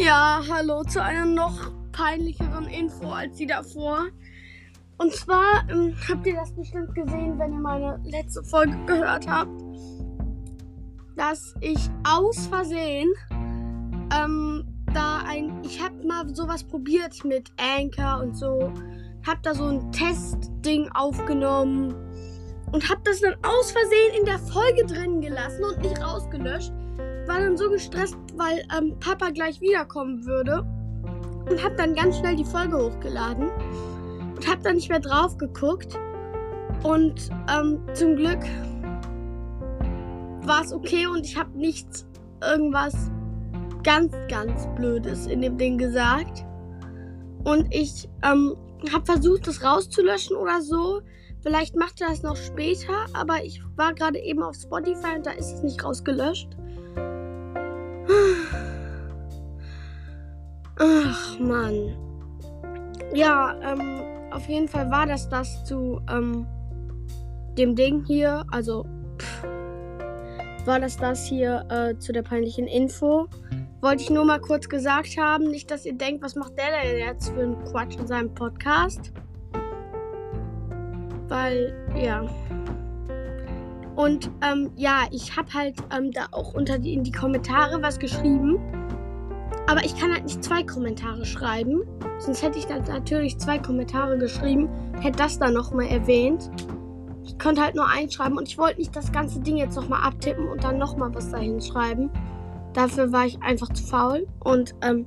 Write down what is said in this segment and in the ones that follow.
Ja, hallo zu einer noch peinlicheren Info als die davor. Und zwar ähm, habt ihr das bestimmt gesehen, wenn ihr meine letzte Folge gehört habt, dass ich aus Versehen ähm, da ein, ich hab mal sowas probiert mit Anchor und so, hab da so ein Testding aufgenommen und hab das dann aus Versehen in der Folge drin gelassen und nicht rausgelöscht. War dann so gestresst, weil ähm, Papa gleich wiederkommen würde und hab dann ganz schnell die Folge hochgeladen und hab dann nicht mehr drauf geguckt. Und ähm, zum Glück war es okay und ich habe nichts irgendwas ganz, ganz Blödes in dem Ding gesagt. Und ich ähm, habe versucht, das rauszulöschen oder so. Vielleicht macht er das noch später, aber ich war gerade eben auf Spotify und da ist es nicht rausgelöscht. Ach, Mann. Ja, ähm, auf jeden Fall war das das zu ähm, dem Ding hier. Also, pff, war das das hier äh, zu der peinlichen Info. Wollte ich nur mal kurz gesagt haben. Nicht, dass ihr denkt, was macht der denn jetzt für einen Quatsch in seinem Podcast. Weil, ja. Und ähm, ja, ich habe halt ähm, da auch unter die, in die Kommentare was geschrieben. Aber ich kann halt nicht zwei Kommentare schreiben. Sonst hätte ich dann natürlich zwei Kommentare geschrieben. Hätte das dann nochmal erwähnt. Ich konnte halt nur einschreiben und ich wollte nicht das ganze Ding jetzt nochmal abtippen und dann nochmal was dahin schreiben. Dafür war ich einfach zu faul. Und ähm,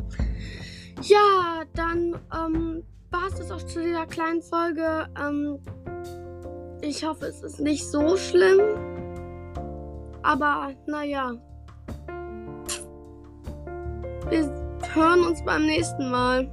ja, dann ähm, war es das auch zu dieser kleinen Folge. Ähm, ich hoffe, es ist nicht so schlimm. Aber naja. Wir hören uns beim nächsten Mal.